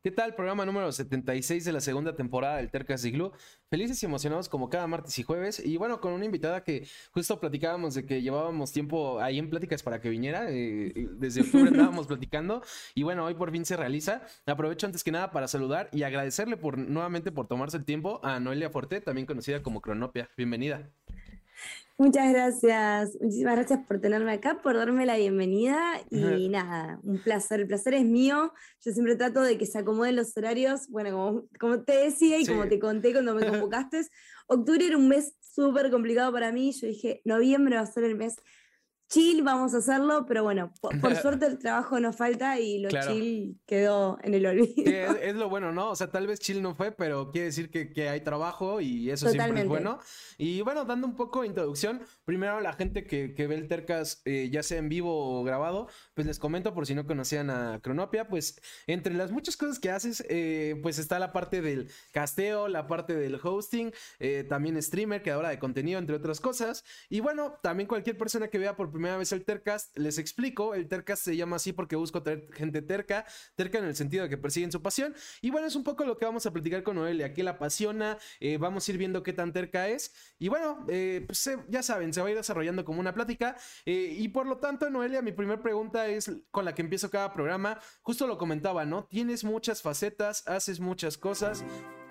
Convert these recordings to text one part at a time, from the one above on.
¿Qué tal? Programa número 76 de la segunda temporada del Tercas Igloo. Felices y emocionados como cada martes y jueves. Y bueno, con una invitada que justo platicábamos de que llevábamos tiempo ahí en pláticas para que viniera. Eh, desde octubre estábamos platicando. Y bueno, hoy por fin se realiza. Aprovecho antes que nada para saludar y agradecerle por nuevamente por tomarse el tiempo a Noelia Forte, también conocida como Cronopia. Bienvenida. Muchas gracias, muchísimas gracias por tenerme acá, por darme la bienvenida. Y nada, un placer, el placer es mío, yo siempre trato de que se acomoden los horarios, bueno, como, te decía y como te conté cuando me convocaste, octubre era un mes súper complicado para mí, yo dije, noviembre va a ser el mes chill, vamos a hacerlo, pero bueno, por, suerte el trabajo no falta y lo chill quedó en el olvido. Es, lo bueno, ¿no? O sea, tal vez chill no fue, pero quiere decir que, hay trabajo y eso siempre es bueno. Y bueno, dando un poco de introducción, primero la gente que, ve el Tercas, eh, ya sea en vivo o grabado, pues les comento por si no conocían a Cronopia, pues entre las muchas cosas que haces, eh, pues está la parte del casteo, la parte del hosting, eh, también streamer, creadora de contenido, entre otras cosas. Y bueno, también cualquier persona que vea por primera vez el Tercast, les explico, el Tercast se llama así porque busco tener gente terca, terca en el sentido de que persiguen su pasión. Y bueno, es un poco lo que vamos a platicar con Noelia, que la apasiona, eh, vamos a ir viendo qué tan terca es. Y bueno, eh, pues, ya saben, se va a ir desarrollando como una plática. Eh, y por lo tanto, Noelia, mi primera pregunta es con la que empiezo cada programa. Justo lo comentaba, ¿no? Tienes muchas facetas, haces muchas cosas.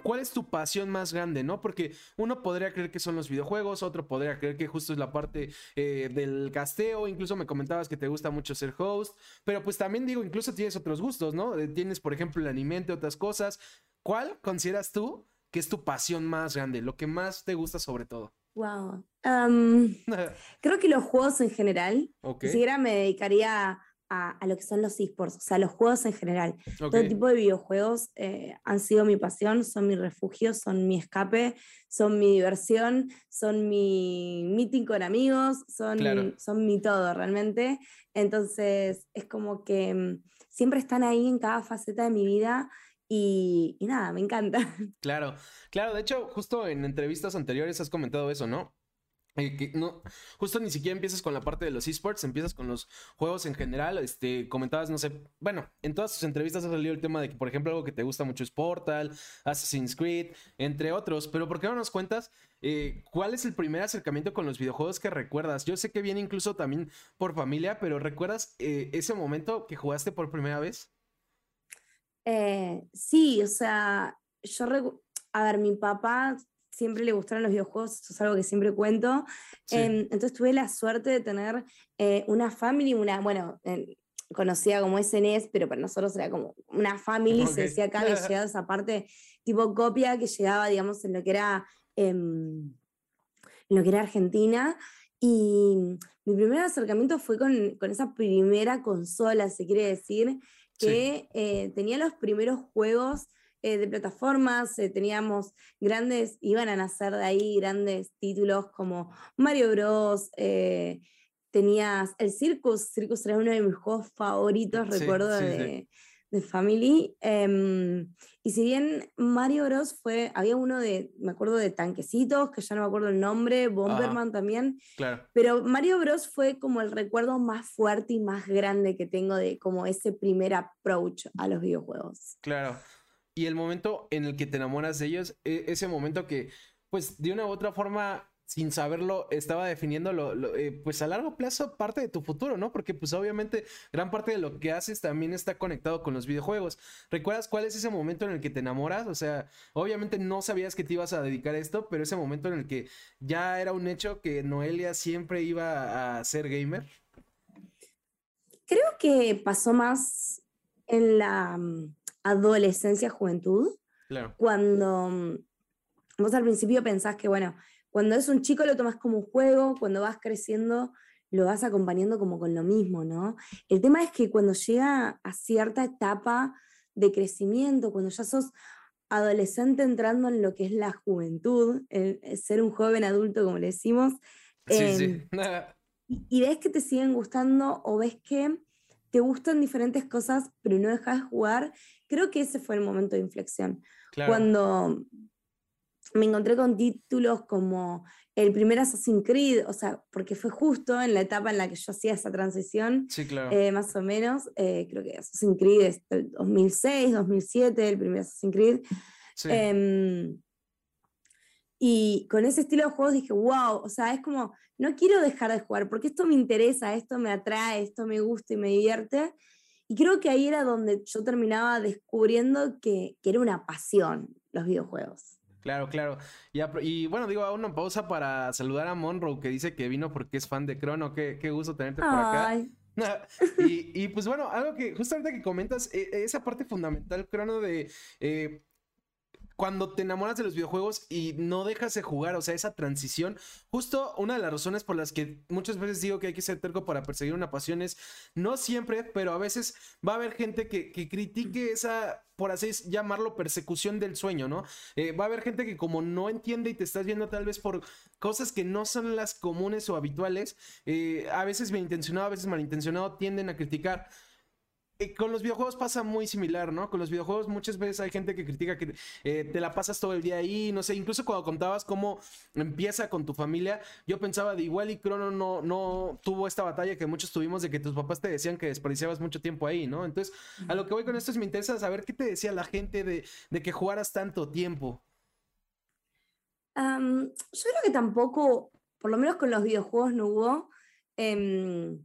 ¿Cuál es tu pasión más grande, no? Porque uno podría creer que son los videojuegos, otro podría creer que justo es la parte eh, del casteo, incluso me comentabas que te gusta mucho ser host, pero pues también digo, incluso tienes otros gustos, ¿no? Eh, tienes, por ejemplo, el anime, otras cosas. ¿Cuál consideras tú que es tu pasión más grande, lo que más te gusta sobre todo? Wow. creo que los juegos en general. Okay. Si siquiera me dedicaría a, lo que son los esports, o sea, los juegos en general. Todo tipo de videojuegos eh, han sido mi pasión, son mi refugio, son mi escape, son mi diversión, son mi meeting con amigos, son, son mi todo realmente. Entonces, es como que mm, siempre están ahí en cada faceta de mi vida. Y, y, nada, me encanta. Claro, claro, de hecho, justo en entrevistas anteriores has comentado eso, ¿no? Eh, no, justo ni siquiera empiezas con la parte de los esports, empiezas con los juegos en general. Este, comentabas, no sé, bueno, en todas tus entrevistas ha salido el tema de que, por ejemplo, algo que te gusta mucho es Portal, Assassin's Creed, entre otros. Pero ¿por qué no nos cuentas eh, cuál es el primer acercamiento con los videojuegos que recuerdas? Yo sé que viene incluso también por familia, pero ¿recuerdas eh, ese momento que jugaste por primera vez? sí, o sea, yo, a ver, mi papá siempre le gustaron los videojuegos, eso es algo que siempre cuento. Em, entonces tuve la suerte de tener eh, una family, una, bueno, conocida como SNES, pero para nosotros era como una family, se decía acá, que llegaba esa parte tipo copia que llegaba, digamos, en lo que era, em, en lo que era Argentina. Y mi primer acercamiento fue con, con esa primera consola, se quiere decir, que eh, tenía los primeros juegos eh, de plataformas, eh, teníamos grandes, iban a nacer de ahí grandes títulos como Mario Bros. Eh, tenías el Circus, Circus era uno de mis juegos favoritos, recuerdo, de, Family. Em, y si bien Mario Bros. fue, había uno de, me acuerdo de tanquecitos, que ya no me acuerdo el nombre, Bomberman también. Claro. Pero Mario Bros. fue como el recuerdo más fuerte y más grande que tengo de como ese primer approach a los videojuegos. Claro y el momento en el que te enamoras de ellos, e, ese momento que, pues, de una u otra forma, sin saberlo, estaba definiendo lo, eh, pues a largo plazo parte de tu futuro, ¿no? Porque pues obviamente gran parte de lo que haces también está conectado con los videojuegos. ¿Recuerdas cuál es ese momento en el que te enamoras? O sea, obviamente no sabías que te ibas a dedicar a esto, pero ese momento en el que ya era un hecho que Noelia siempre iba a ser gamer. Creo que pasó más en la mm, adolescencia, juventud. Cuando mm, vos al principio pensás que, bueno, cuando es un chico lo tomas como un juego, cuando vas creciendo lo vas acompañando como con lo mismo, ¿no? El tema es que cuando llega a cierta etapa de crecimiento, cuando ya sos adolescente entrando en lo que es la juventud, ser un joven adulto, como le decimos, em, y ves que te siguen gustando o ves que te gustan diferentes cosas, pero no dejas de jugar, creo que ese fue el momento de inflexión. Cuando me encontré con títulos como el primer Assassin's Creed, o sea, porque fue justo en la etapa en la que yo hacía esa transición, sí, claro. Eh, más o menos, eh, creo que Assassin's Creed es del 2006, 2007, el primer Assassin's Creed. Sí. Em, y con ese estilo de juegos dije, wow, o sea, es como, no quiero dejar de jugar, porque esto me interesa, esto me atrae, esto me gusta y me divierte. Y creo que ahí era donde yo terminaba descubriendo que, que era una pasión los videojuegos. Claro, claro. Y, y, bueno, digo, una pausa para saludar a Monroe, que dice que vino porque es fan de Crono. Qué, qué gusto tenerte por acá. y, y, pues bueno, algo que justo ahorita que comentas, e, esa parte fundamental, Crono, de eh, cuando te enamoras de los videojuegos y no dejas de jugar, o sea, esa transición, justo una de las razones por las que muchas veces digo que hay que ser terco para perseguir una pasión es, no siempre, pero a veces va a haber gente que, critique esa, por así llamarlo, persecución del sueño, ¿no? Eh, va a haber gente que como no entiende y te estás viendo tal vez por cosas que no son las comunes o habituales, eh, a veces bien intencionado, a veces malintencionado, tienden a criticar. Eh, con los videojuegos pasa muy similar, ¿no? Con los videojuegos muchas veces hay gente que critica que eh, te la pasas todo el día ahí, no sé, incluso cuando contabas cómo empieza con tu familia, yo pensaba de igual y Crono no, no tuvo esta batalla que muchos tuvimos de que tus papás te decían que desperdiciabas mucho tiempo ahí, ¿no? Entonces, a lo que voy con esto es me interesa saber qué te decía la gente de, que jugaras tanto tiempo. yo creo que tampoco, por lo menos con los videojuegos no hubo... Em,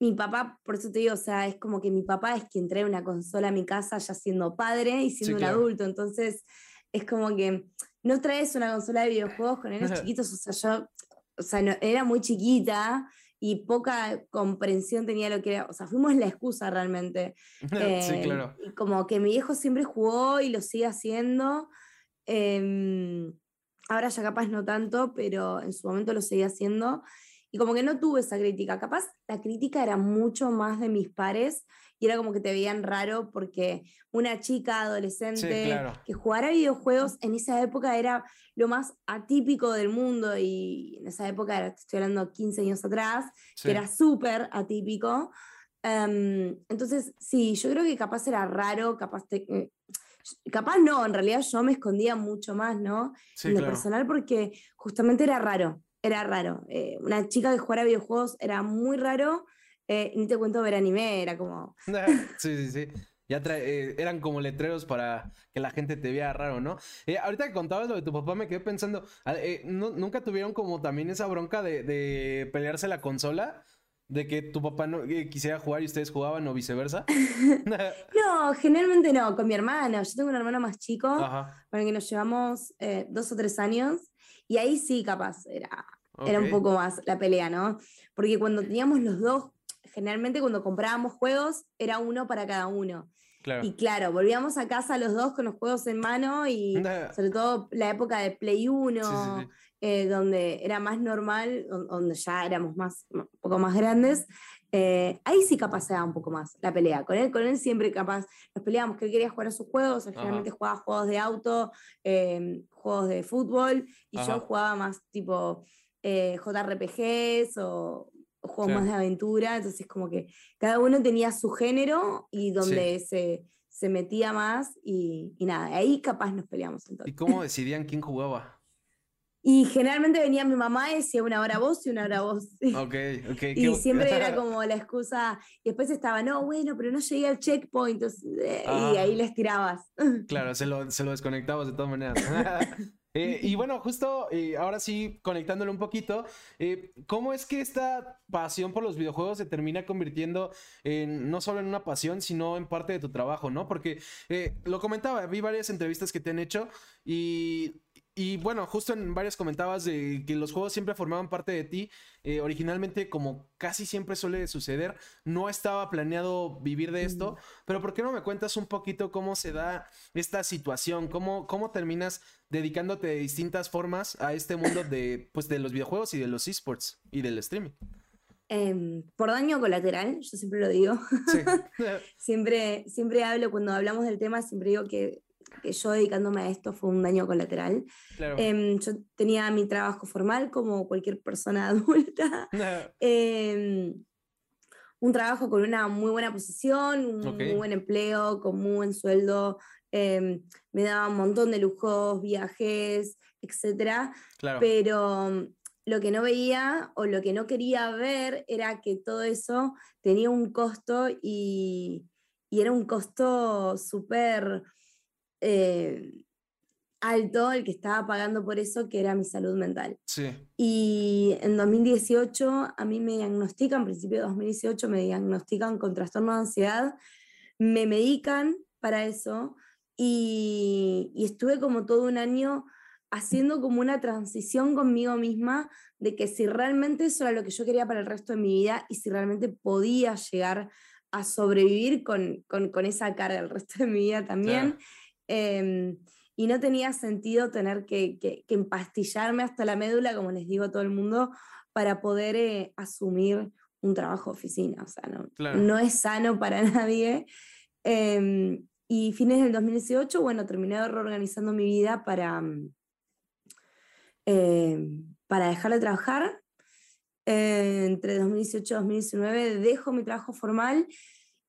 mi papá, por eso te digo, o sea, es como que mi papá es quien trae una consola a mi casa ya siendo padre y siendo un adulto, entonces es como que no traes una consola de videojuegos con esos chiquitos, o sea, yo, o sea, era muy chiquita y poca comprensión tenía lo que era, o sea, fuimos la excusa realmente. sí, eh, claro. Y como que mi viejo siempre jugó y lo sigue haciendo. Em, ahora ya capaz no tanto, pero en su momento lo seguía haciendo. Y como que no tuve esa crítica. Capaz la crítica era mucho más de mis pares y era como que te veían raro porque una chica adolescente que jugara videojuegos en esa época era lo más atípico del mundo y en esa época, estoy hablando 15 años atrás, que era súper atípico. Em, entonces, sí, yo creo que capaz era raro, capaz eh, Capaz no, en realidad yo me escondía mucho más, ¿no? en lo personal porque justamente era raro era raro. Eh, una chica que jugara videojuegos era muy raro. Eh, ni te cuento ver anime, era como. sí, sí, sí. Ya eh, eran como letreros para que la gente te viera raro, ¿no? ahorita que contabas lo de tu papá, me quedé pensando, ah, ¿nunca tuvieron como también esa bronca de, pelearse la consola? ¿De que tu papá no quisiera jugar y ustedes jugaban o viceversa? no, generalmente no, con mi hermano. Yo tengo un hermano más chico, con el que nos llevamos dos o tres años. Y ahí sí, capaz, era, era un poco más la pelea, ¿no? Porque cuando teníamos los dos, generalmente cuando comprábamos juegos, era uno para cada uno. Y claro, volvíamos a casa los dos con los juegos en mano y sobre todo la época de Play 1, eh, donde era más normal, donde ya éramos más, un poco más grandes, eh, ahí sí capaz se da un poco más la pelea. Con él, con él siempre capaz nos peleábamos que él quería jugar a sus juegos, generalmente jugaba juegos de auto, em, juegos de fútbol, y yo jugaba más tipo eh, JRPGs o, juegos más de aventura, entonces como que cada uno tenía su género y donde se, se, metía más y, y, nada, ahí capaz nos peleamos entonces. ¿Y cómo decidían quién jugaba? Y generalmente venía mi mamá y decía una hora vos y una hora vos. Ok, ok. y siempre era como la excusa. Y después estaba, no, bueno, pero no llegué al checkpoint. Eh, y ahí les tirabas. Claro, se lo, se lo desconectabas de todas maneras. Eh, y bueno, justo eh, ahora sí, conectándolo un poquito, ¿cómo es que esta pasión por los videojuegos se termina convirtiendo en, no solo en una pasión, sino en parte de tu trabajo, ¿no? Porque lo comentaba, vi varias entrevistas que te han hecho y y bueno, justo en varias comentabas de que los juegos siempre formaban parte de ti. Eh, originalmente, como casi siempre suele suceder, no estaba planeado vivir de esto. Pero ¿por qué no me cuentas un poquito cómo se da esta situación? ¿Cómo, cómo terminas dedicándote de distintas formas a este mundo de, pues, de los videojuegos y de los esports y del streaming? Em, por daño colateral, yo siempre lo digo. siempre, siempre hablo, cuando hablamos del tema, siempre digo que que yo dedicándome a esto fue un daño colateral. Em, yo tenía mi trabajo formal como cualquier persona adulta. Em, un trabajo con una muy buena posición, un muy buen empleo, con muy buen sueldo, em, me daba un montón de lujos, viajes, etc. Pero lo que no veía o lo que no quería ver era que todo eso tenía un costo y, era un costo súper eh, alto el que estaba pagando por eso, que era mi salud mental. Y en 2018 a mí me diagnostican, principio de 2018 me diagnostican con trastorno de ansiedad, me medican para eso y, y estuve como todo un año haciendo como una transición conmigo misma de que si realmente eso era lo que yo quería para el resto de mi vida y si realmente podía llegar a sobrevivir con, esa carga el resto de mi vida también. Em, y no tenía sentido tener que, empastillarme hasta la médula, como les digo a todo el mundo, para poder eh, asumir un trabajo de oficina. O sea, no, no es sano para nadie. Em, y fines del 2018, bueno, terminé reorganizando mi vida para, mm, eh, para dejar de trabajar. Eh, entre 2018 y 2019 dejo mi trabajo formal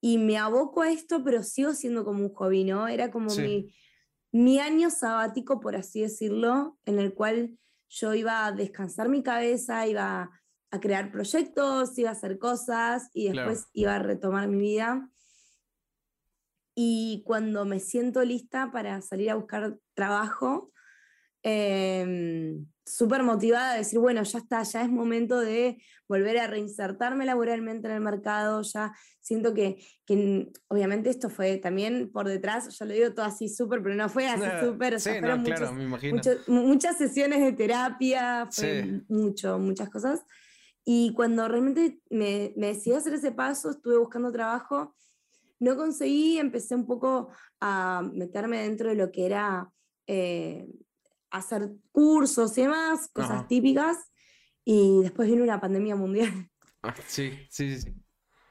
y me aboco a esto, pero sigo siendo como un hobby, ¿no? Era como mi, mi año sabático, por así decirlo, en el cual yo iba a descansar mi cabeza, iba a crear proyectos, iba a hacer cosas y después iba a retomar mi vida. Y cuando me siento lista para salir a buscar trabajo, Em, súper motivada de decir, bueno, ya está, ya es momento de volver a reinsertarme laboralmente en el mercado, ya siento que, que obviamente esto fue también por detrás, yo lo digo todo así súper, pero no fue así súper, muchas sesiones de terapia, fue mucho, muchas cosas. Y cuando realmente me, me decidí a hacer ese paso, estuve buscando trabajo, no conseguí, empecé un poco a meterme dentro de lo que era eh, hacer cursos y demás, cosas típicas, y después vino una pandemia mundial. Ah, sí, sí, sí.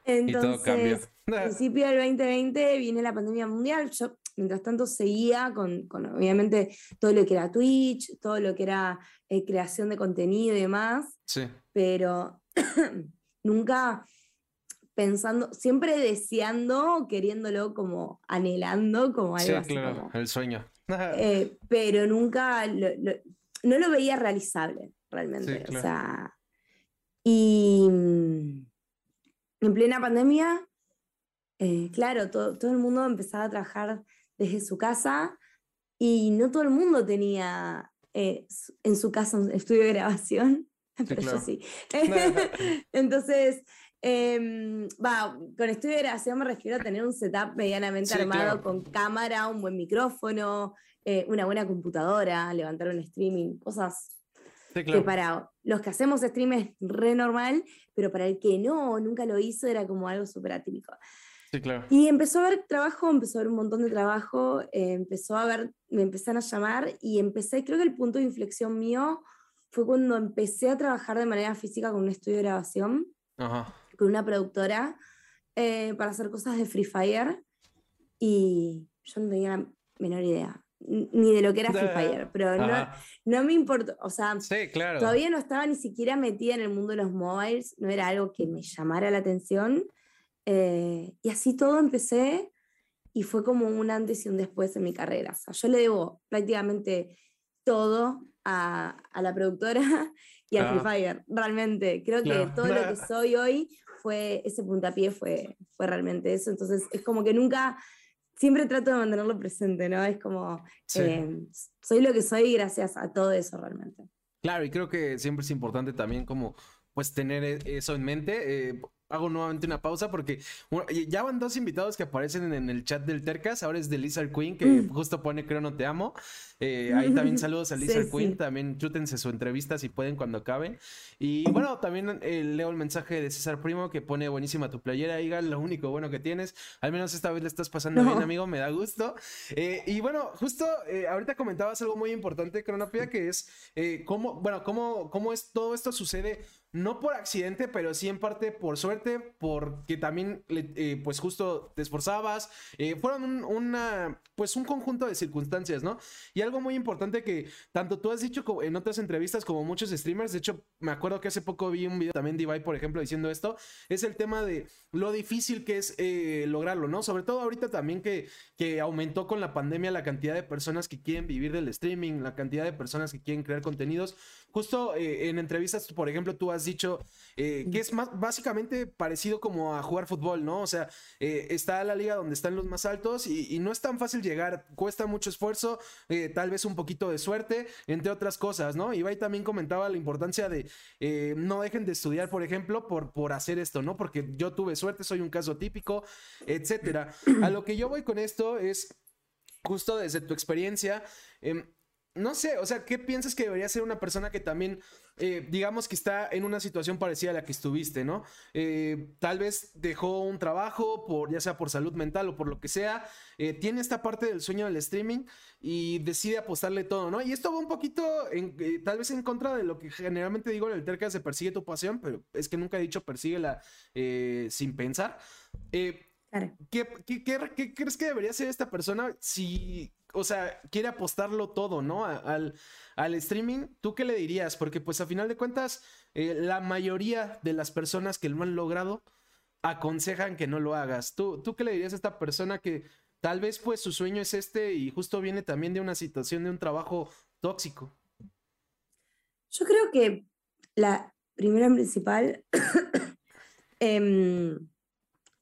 Entonces, a principio del 2020 viene la pandemia mundial. Yo, mientras tanto, seguía con, obviamente, todo lo que era Twitch, todo lo que era eh, creación de contenido y demás. Sí. Pero nunca pensando, siempre deseando, queriéndolo como anhelando, como algo sí, claro, el sueño. Eh, pero nunca no lo veía realizable realmente. O sea, y mm, en plena pandemia, eh, claro, todo, todo, el mundo empezaba a trabajar desde su casa y no todo el mundo tenía eh, en su casa un estudio de grabación, pero yo sí. Entonces, Em, con estudio de grabación me refiero a tener un setup medianamente armado con cámara, un buen micrófono, eh, una buena computadora, levantar un streaming, cosas que para los que hacemos stream es re normal, pero para el que no, nunca lo hizo, era como algo súper atípico. Sí, claro. Y empezó a haber trabajo, empezó a haber un montón de trabajo, eh, empezó a ver, me empezaron a llamar y empecé, creo que el punto de inflexión mío fue cuando empecé a trabajar de manera física con un estudio de grabación. Ajá con una productora eh, para hacer cosas de Free Fire y yo no tenía la menor idea ni de lo que era Free Fire, pero no, no, me importó, o sea, todavía no estaba ni siquiera metida en el mundo de los mobiles, no era algo que me llamara la atención. Eh, y así todo empecé y fue como un antes y un después en mi carrera. O sea, yo le debo prácticamente todo a, a la productora y a Free Fire, realmente. Creo que todo lo que soy hoy fue, ese puntapié fue, fue realmente eso. Entonces es como que nunca, siempre trato de mantenerlo presente, ¿no? Es como, eh, soy lo que soy gracias a todo eso realmente. Claro, y creo que siempre es importante también como pues tener e, eso en mente. Eh, hago nuevamente una pausa porque ya van dos invitados que aparecen en el chat del Tercas. Ahora es de Lizard Queen, que mm. justo pone Creo No Te Amo. Eh, ahí también saludos a Lizard Queen. También chútense su entrevista si pueden cuando acaben. Y bueno, también eh, leo el mensaje de César Primo que pone buenísima tu playera, Igal. Lo único bueno que tienes. Al menos esta vez le estás pasando bien, amigo. Me da gusto. Eh, y bueno, justo ahorita comentabas algo muy importante, Cronopia, que es cómo, bueno, cómo, cómo es todo esto sucede no por accidente, pero sí en parte por suerte, porque también, eh, pues justo te esforzabas, eh, fueron un, una, pues un conjunto de circunstancias, ¿no? Y algo muy importante que tanto tú has dicho en otras entrevistas como muchos streamers, de hecho, me acuerdo que hace poco vi un video también de Ibai, por ejemplo, diciendo esto, es el tema de lo difícil que es eh, lograrlo, ¿no? Sobre todo ahorita también que, que aumentó con la pandemia la cantidad de personas que quieren vivir del streaming, la cantidad de personas que quieren crear contenidos. Justo en entrevistas, por ejemplo, tú has dicho, eh, que es básicamente parecido como a jugar fútbol, ¿no? O sea, eh, está la liga donde están los más altos y, no es tan fácil llegar, cuesta mucho esfuerzo, eh, tal vez un poquito de suerte, entre otras cosas, ¿no? Ibai también comentaba la importancia de no dejen de estudiar, por ejemplo, por, por hacer esto, ¿no? Porque yo tuve suerte, soy un caso típico, etcétera. A lo que yo voy con esto es justo desde tu experiencia. Em, no sé, o sea, ¿qué piensas que debería ser una persona que también, eh, digamos que está en una situación parecida a la que estuviste, ¿no? Eh, tal vez dejó un trabajo, por, ya sea por salud mental o por lo que sea, eh, tiene esta parte del sueño del streaming y decide apostarle todo, ¿no? Y esto va un poquito, tal vez en contra de lo que generalmente digo en el Terca se persigue tu pasión, pero es que nunca he dicho persíguela sin pensar. ¿qué, qué crees que debería ser esta persona si o sea, quiere apostarlo todo, ¿no? Al, al, streaming, ¿tú qué le dirías? Porque pues a final de cuentas, eh, la mayoría de las personas que lo han logrado aconsejan que no lo hagas. ¿Tú, ¿Tú qué le dirías a esta persona que tal vez pues su sueño es este y justo viene también de una situación de un trabajo tóxico? Yo creo que la primera principal, eh,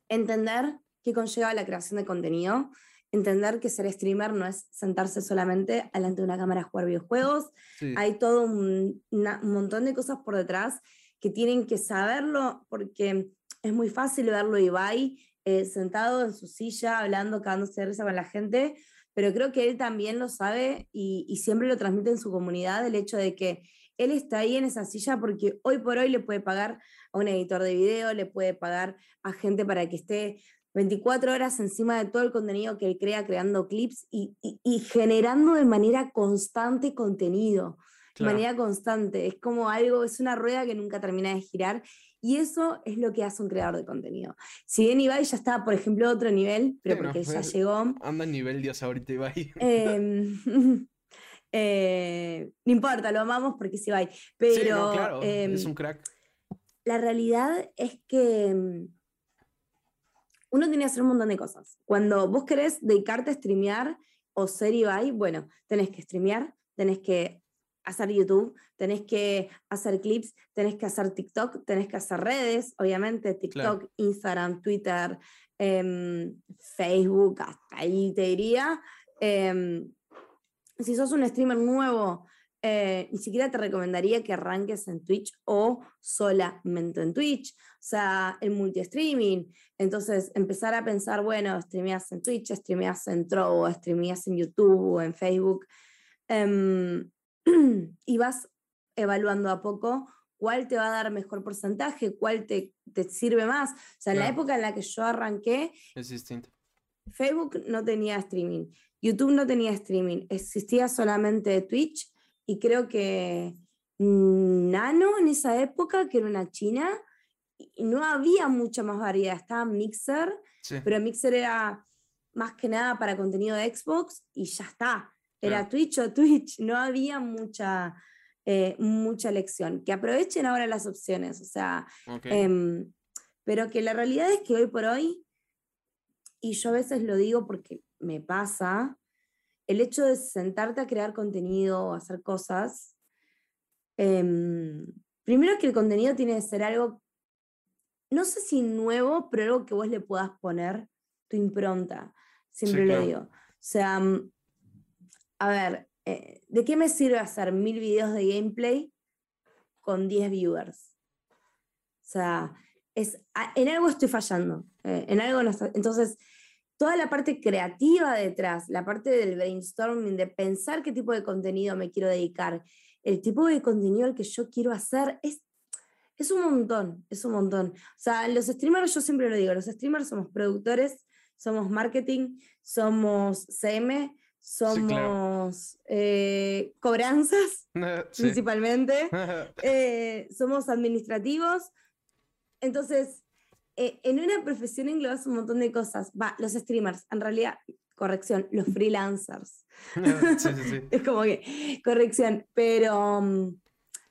entender qué conlleva la creación de contenido entender que ser streamer no es sentarse solamente delante de una cámara a jugar videojuegos. Hay todo un, montón de cosas por detrás que tienen que saberlo porque es muy fácil verlo Ibai eh, sentado en su silla, hablando, cagándose de risa con la gente, pero creo que él también lo sabe y, y siempre lo transmite en su comunidad el hecho de que él está ahí en esa silla porque hoy por hoy le puede pagar a un editor de video, le puede pagar a gente para que esté 24 horas encima de todo el contenido que él crea, creando clips y, generando de manera constante contenido, de manera constante. Es como algo, es una rueda que nunca termina de girar y eso es lo que hace un creador de contenido. Si bien Ibai ya está, por ejemplo, a otro nivel, pero porque ya pues, llegó. Anda a nivel Dios ahorita Ibai. Em, eh, no importa, lo amamos porque es Ibai. Pero claro, es em, un crack. La realidad es que em, uno tiene que hacer un montón de cosas. Cuando vos querés dedicarte a streamear o ser Ibai, bueno, tenés que streamear, tenés que hacer YouTube, tenés que hacer clips, tenés que hacer TikTok, tenés que hacer redes, obviamente, TikTok, Instagram, Twitter, em, Facebook, hasta ahí te diría. Em, si sos un streamer nuevo, eh, ni siquiera te recomendaría que arranques en Twitch o solamente en Twitch, o sea, el multi-streaming. Entonces, empezar a pensar, bueno, streameas en Twitch, streameas en Trovo, streameas en YouTube o en Facebook, em, y vas evaluando a poco cuál te va a dar mejor porcentaje, cuál te, te sirve más. O sea, en la época en la que yo arranqué, es distinto. Facebook no tenía streaming, YouTube no tenía streaming, existía solamente Twitch y creo que Nano en esa época, que era una china, no había mucha más variedad. Estaba Mixer, pero Mixer era más que nada para contenido de Xbox y ya está. Era Twitch o Twitch, no había mucha, eh, mucha elección. Que aprovechen ahora las opciones, o sea, em, pero que la realidad es que hoy por hoy, y yo a veces lo digo porque me pasa, el hecho de sentarte a crear contenido o hacer cosas, em, primero que el contenido tiene que ser algo, no sé si nuevo, pero algo que vos le puedas poner tu impronta, siempre le digo. O sea, mm, a ver, eh, ¿de qué me sirve hacer mil videos de gameplay con 10 viewers? O sea, es, en algo estoy fallando, eh, en algo no entonces toda la parte creativa detrás, la parte del brainstorming, de pensar qué tipo de contenido me quiero dedicar, el tipo de contenido al que yo quiero hacer, es, es un montón, es un montón. O sea, los streamers, yo siempre lo digo, los streamers somos productores, somos marketing, somos CM, somos eh, cobranzas, principalmente, eh, somos administrativos. Entonces, eh, en una profesión englobas un montón de cosas. Va, los streamers, en realidad, corrección, los freelancers. es como que, corrección, pero, mm,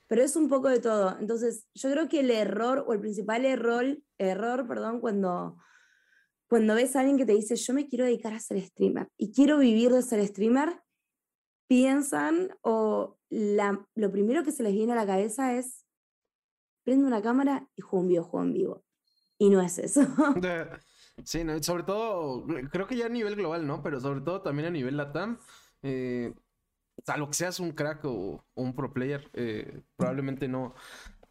pero es un poco de todo. Entonces, yo creo que el error, o el principal error, error perdón, cuando cuando ves a alguien que te dice, yo me quiero dedicar a ser streamer y quiero vivir de ser streamer, piensan o lo primero que se les viene a la cabeza es, prende una cámara y juego un videojuego en vivo. Y no es eso. Sí, sobre todo, creo que ya a nivel global, ¿no? Pero sobre todo también a nivel LATAM. Eh, a lo que seas un crack o, un pro player, eh, probablemente no,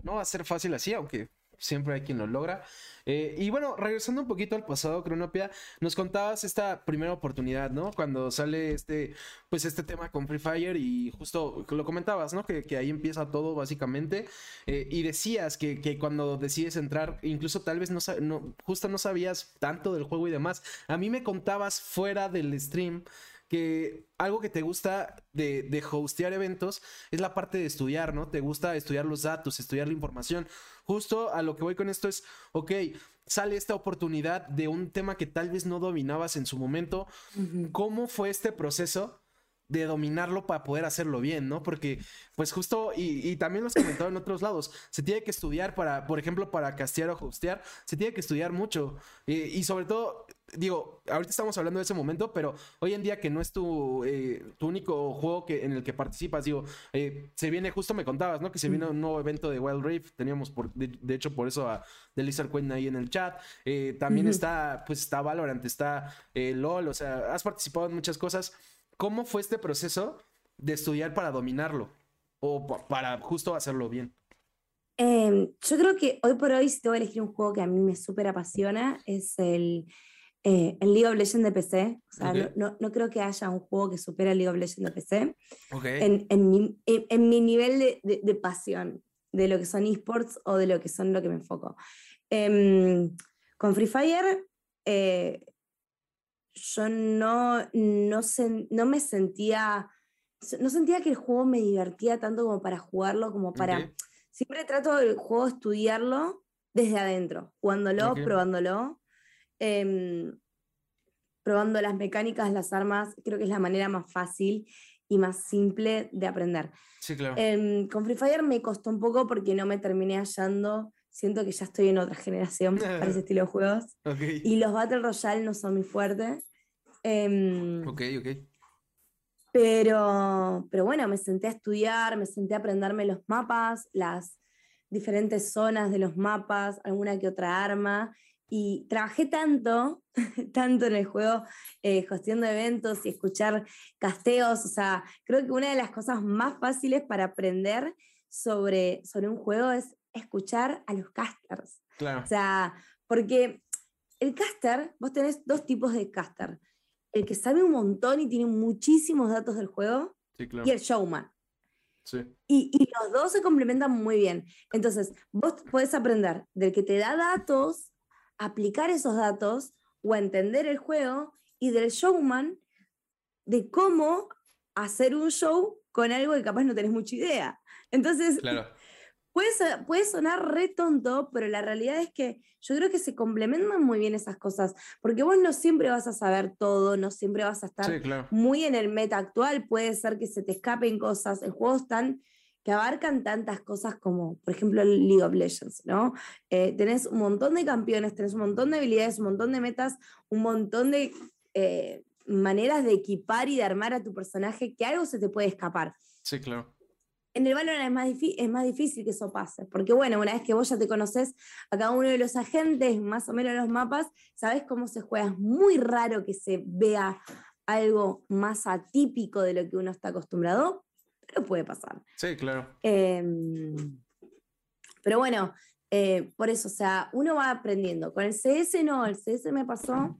no va a ser fácil así, aunque siempre hay quien lo logra. Eh, y bueno, regresando un poquito al pasado, Cronopia, nos contabas esta primera oportunidad, ¿no? Cuando sale este, pues este tema con Free Fire y justo lo comentabas, ¿no? Que, ahí empieza todo básicamente. Eh, y decías que, que, cuando decides entrar, incluso tal vez no, no, justo no sabías tanto del juego y demás. A mí me contabas fuera del stream que algo que te gusta de, de hostear eventos es la parte de estudiar, ¿no? Te gusta estudiar los datos, estudiar la información. Justo a lo que voy con esto es, ok, sale esta oportunidad de un tema que tal vez no dominabas en su momento. ¿Cómo fue este proceso? De dominarlo para poder hacerlo bien, ¿no? Porque, pues justo, y, también lo has comentado en otros lados, se tiene que estudiar para, por ejemplo, para castear o hostear, se tiene que estudiar mucho. y sobre todo, digo, ahorita estamos hablando de ese momento, pero hoy en día que no es tu, eh, tu único juego que, en el que participas, digo, eh, se viene, justo me contabas, ¿no? Que se viene un nuevo evento de Wild Rift, teníamos, por, de, hecho, por eso a The Lizard Queen ahí en el chat. Eh, también está, pues está Valorant, está LOL, o sea, has participado en muchas cosas. ¿Cómo fue este proceso de estudiar para dominarlo? O para justo hacerlo bien. Em, yo creo que hoy por hoy, si te voy a elegir un juego que a mí me súper apasiona, es el, eh, el League of Legends de PC. O sea, no, no, creo que haya un juego que supere el League of Legends de PC. En, en, mi, en, mi, nivel de, de, pasión de lo que son esports o de lo que son lo que me enfoco. Em, con Free Fire, eh, yo no, no, no me sentía, no sentía que el juego me divertía tanto como para jugarlo, como para... Siempre trato el juego estudiarlo desde adentro, jugándolo, probándolo, em, probando las mecánicas, las armas, creo que es la manera más fácil y más simple de aprender. Sí, claro. Em, con Free Fire me costó un poco porque no me terminé hallando siento que ya estoy en otra generación para ese estilo de juegos. Y los Battle Royale no son muy fuertes. Em, ok, ok. Pero, pero bueno, me senté a estudiar, me senté a aprenderme los mapas, las diferentes zonas de los mapas, alguna que otra arma. Y trabajé tanto, tanto en el juego, eh, eventos y escuchar casteos. O sea, creo que una de las cosas más fáciles para aprender sobre, sobre un juego es escuchar a los casters. Claro. O sea, porque el caster, vos tenés dos tipos de caster. El que sabe un montón y tiene muchísimos datos del juego y el showman. Sí. Y, y, los dos se complementan muy bien. Entonces, vos podés aprender del que te da datos, aplicar esos datos o entender el juego y del showman de cómo hacer un show con algo que capaz no tenés mucha idea. Entonces, claro. Puede, sonar re tonto, pero la realidad es que yo creo que se complementan muy bien esas cosas, porque vos no siempre vas a saber todo, no siempre vas a estar muy en el meta actual, puede ser que se te escapen cosas, en juegos tan que abarcan tantas cosas como, por ejemplo, el League of Legends, ¿no? Eh, tenés un montón de campeones, tenés un montón de habilidades, un montón de metas, un montón de eh, maneras de equipar y de armar a tu personaje que algo se te puede escapar. Sí, claro en el Valorant es más, es más difícil que eso pase, porque bueno, una vez que vos ya te conoces a cada uno de los agentes, más o menos los mapas, sabes cómo se juega. Es muy raro que se vea algo más atípico de lo que uno está acostumbrado, pero puede pasar. Sí, claro. Em, pero bueno, eh, por eso, o sea, uno va aprendiendo. Con el CS no, el CS me pasó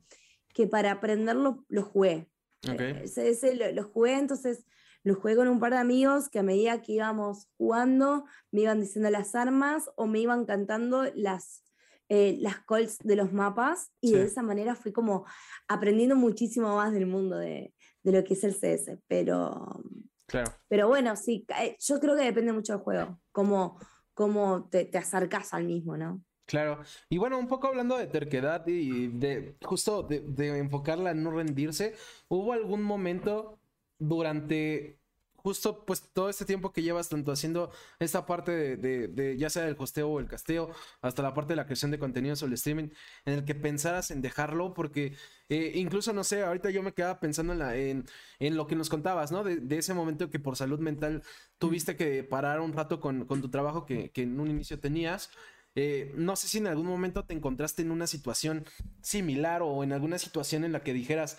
que para aprenderlo lo jugué. Eh, el CS lo, lo jugué, entonces lo jugué con un par de amigos que a medida que íbamos jugando me iban diciendo las armas o me iban cantando las, eh, las calls de los mapas y de esa manera fui como aprendiendo muchísimo más del mundo de, de lo que es el CS, pero... Claro. Pero bueno, sí, yo creo que depende mucho del juego, cómo, cómo te, te acercas al mismo, ¿no? Claro. Y bueno, un poco hablando de terquedad y de justo de, de enfocarla en no rendirse, ¿hubo algún momento durante justo pues todo este tiempo que llevas tanto haciendo esta parte de, de, ya sea del hosteo o el casteo, hasta la parte de la creación de contenidos o el streaming, en el que pensaras en dejarlo, porque eh, incluso, no sé, ahorita yo me quedaba pensando en, la, en, en lo que nos contabas, ¿no? De, ese momento que por salud mental tuviste que parar un rato con, con tu trabajo que, que, en un inicio tenías. Eh, no sé si en algún momento te encontraste en una situación similar o en alguna situación en la que dijeras,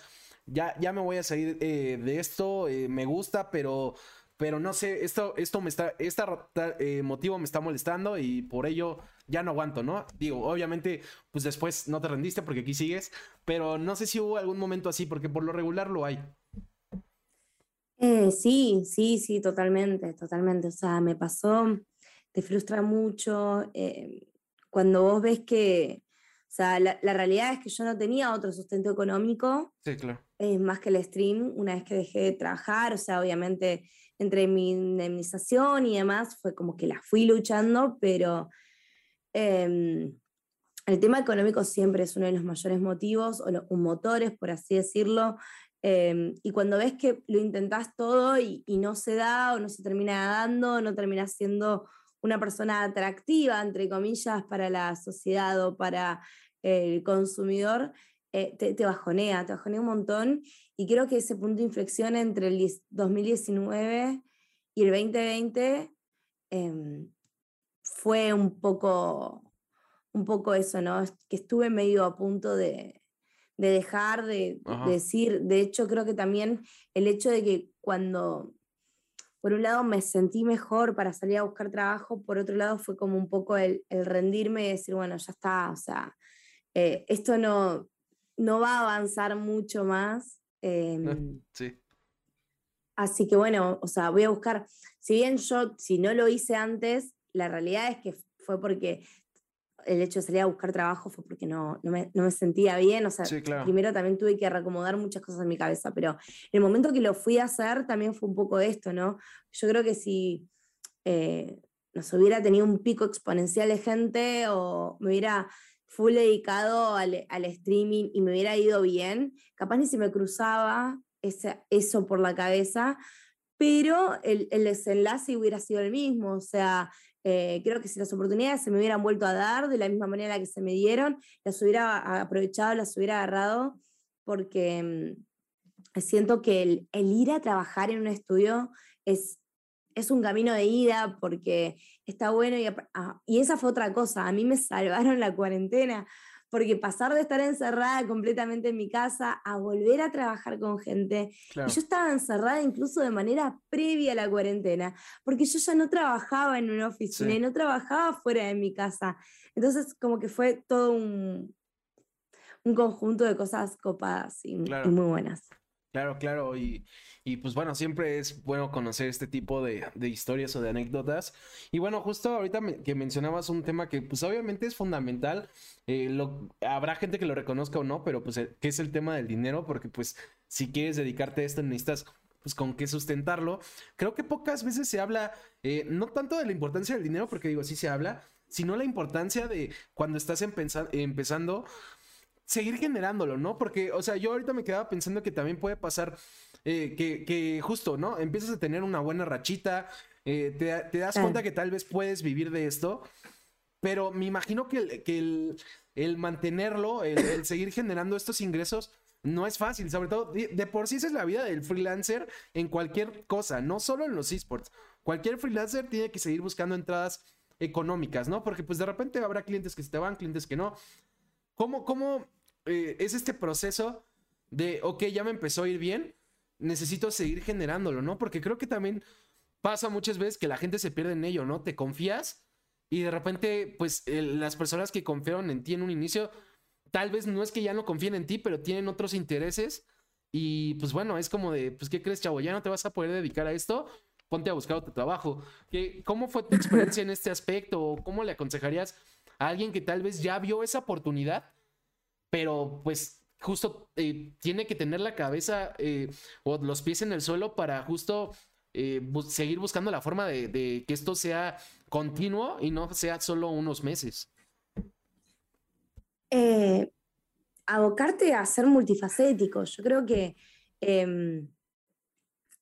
ya, ya me voy a salir eh, de esto, eh, me gusta, pero, pero no sé, esto, esto me está, este motivo me está molestando y por ello ya no aguanto, ¿no? Digo, obviamente, pues después no te rendiste porque aquí sigues, pero no sé si hubo algún momento así, porque por lo regular lo hay. sí, sí, sí, totalmente, totalmente. O sea, me pasó, te frustra mucho cuando vos ves que, o sea, la, realidad es que yo no tenía otro sustento económico. Sí, claro. Más que el stream, una vez que dejé de trabajar, o sea, obviamente entre mi indemnización y demás, fue como que la fui luchando, pero em, el tema económico siempre es uno de los mayores motivos, o los motores, por así decirlo. Em, y cuando ves que lo intentás todo y, no se da o no se termina dando, no termina siendo una persona atractiva, entre comillas, para la sociedad o para el consumidor, eh, te, bajonea, te bajonea un montón. Y creo que ese punto de inflexión entre el 2019 y el 2020 em, fue un poco, un poco eso, ¿no? Que estuve medio a punto de, dejar de, decir, de hecho creo que también el hecho de que cuando por un lado me sentí mejor para salir a buscar trabajo, por otro lado fue como un poco el, rendirme y decir, bueno, ya está, o sea, eh, esto no, no va a avanzar mucho más. Em, sí. Así que bueno, o sea, voy a buscar, si bien yo, si no lo hice antes, la realidad es que fue porque el hecho de salir a buscar trabajo fue porque no, no, me, no me, sentía bien. O sea, primero también tuve que reacomodar muchas cosas en mi cabeza, pero el momento que lo fui a hacer también fue un poco esto, ¿no? Yo creo que si eh, nos hubiera tenido un pico exponencial de gente o me hubiera full dedicado al, al, streaming y me hubiera ido bien, capaz ni se me cruzaba ese, eso por la cabeza, pero el, el desenlace hubiera sido el mismo, o sea, eh, creo que si las oportunidades se me hubieran vuelto a dar de la misma manera en la que se me dieron, las hubiera aprovechado, las hubiera agarrado, porque mm, siento que el, ir a trabajar en un estudio es, es un camino de ida porque está bueno y, ah, y esa fue otra cosa, a mí me salvaron la cuarentena, porque pasar de estar encerrada completamente en mi casa a volver a trabajar con gente, y yo estaba encerrada incluso de manera previa a la cuarentena, porque yo ya no trabajaba en una oficina y no trabajaba fuera de mi casa. Entonces como que fue todo un, un conjunto de cosas copadas y muy buenas. Claro, claro, y, y, pues bueno, siempre es bueno conocer este tipo de, de historias o de anécdotas. Y bueno, justo ahorita que mencionabas un tema que pues obviamente es fundamental, eh, habrá gente que lo reconozca o no, pero pues eh, que es el tema del dinero, porque pues si quieres dedicarte a esto necesitas pues con qué sustentarlo. Creo que pocas veces se habla, eh, no tanto de la importancia del dinero, porque digo, sí se habla, sino la importancia de cuando estás empezando seguir generándolo, ¿no? Porque, o sea, yo ahorita me quedaba pensando que también puede pasar eh, que, justo, ¿no? Empiezas a tener una buena rachita, eh, te, das cuenta que tal vez puedes vivir de esto, pero me imagino que el, que el, mantenerlo, el, seguir generando estos ingresos, no es fácil, sobre todo de, por sí esa es la vida del freelancer en cualquier cosa, no solo en los esports. Cualquier freelancer tiene que seguir buscando entradas económicas, ¿no? Porque pues de repente habrá clientes que se te van, clientes que no. ¿Cómo, cómo eh, es este proceso de, ok, ya me empezó a ir bien, necesito seguir generándolo, ¿no? Porque creo que también pasa muchas veces que la gente se pierde en ello, ¿no? Te confías y de repente, pues las personas que confiaron en ti en un inicio, tal vez no es que ya no confíen en ti, pero tienen otros intereses. Y pues bueno, es como de, pues, ¿qué crees, chavo? ¿Ya no te vas a poder dedicar a esto? Ponte a buscar otro trabajo. ¿Qué, ¿Cómo fue tu experiencia en este aspecto? ¿Cómo le aconsejarías a alguien que tal vez ya vio esa oportunidad pero pues justo eh, tiene que tener la cabeza eh, o los pies en el suelo para justo seguir buscando la forma de, de, que esto sea continuo y no sea solo unos meses? abocarte a ser multifacético. Yo creo que em,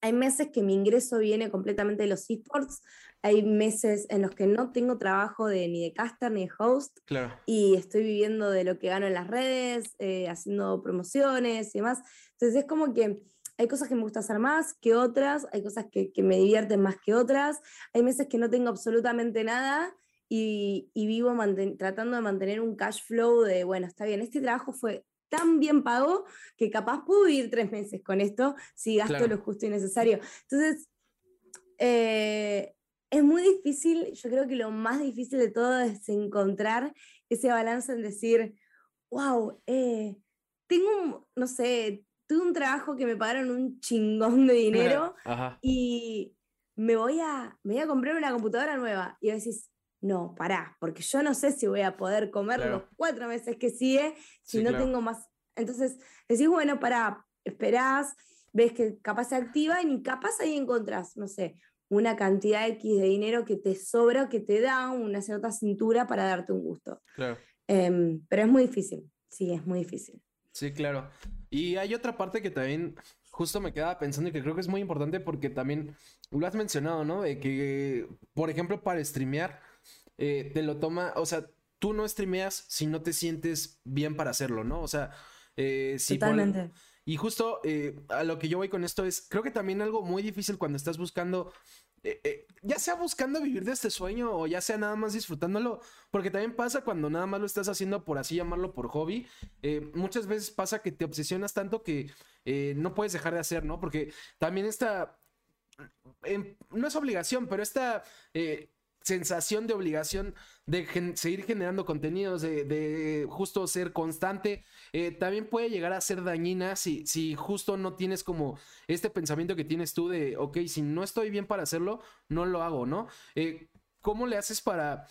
hay meses que mi ingreso viene completamente de los esports, hay meses en los que no tengo trabajo de, ni de caster ni de host y estoy viviendo de lo que gano en las redes, eh, haciendo promociones y demás. Entonces es como que hay cosas que me gusta hacer más que otras, hay cosas que, me divierten más que otras, hay meses que no tengo absolutamente nada y, vivo tratando de mantener un cash flow de, bueno, está bien, este trabajo fue tan bien pago que capaz puedo vivir tres meses con esto si gasto lo justo y necesario. Entonces, eh, es muy difícil, yo creo que lo más difícil de todo es encontrar ese balance en decir, wow, eh, tengo, no sé, tuve un trabajo que me pagaron un chingón de dinero y me voy, a, me voy a comprar una computadora nueva. Y decís, no, pará, porque yo no sé si voy a poder comer los cuatro meses que sigue si no tengo más. Entonces decís, bueno, pará, esperás, ves que capaz se activa y capaz ahí encontrás, no sé, una cantidad X de dinero que te sobra, que te da una cierta cintura para darte un gusto. Claro. Em, pero es muy difícil, sí, es muy difícil. Sí, claro. Y hay otra parte que también justo me quedaba pensando y que creo que es muy importante porque también lo has mencionado, ¿no? De que, por ejemplo, para streamear, eh, te lo toma, o sea, tú no streameas si no te sientes bien para hacerlo, ¿no? O sea, eh, si Totalmente. Y justo eh, a lo que yo voy con esto es, creo que también algo muy difícil cuando estás buscando, ya sea buscando vivir de este sueño o ya sea nada más disfrutándolo, porque también pasa cuando nada más lo estás haciendo por así llamarlo, por hobby, muchas veces pasa que te obsesionas tanto que no puedes dejar de hacer, ¿no? Porque también esta, em, no es obligación, pero esta sensación de obligación de seguir generando contenidos, de, justo ser constante, eh, también puede llegar a ser dañina si, si justo no tienes como este pensamiento que tienes tú de, ok, si no estoy bien para hacerlo, no lo hago, ¿no? Eh, ¿Cómo le haces para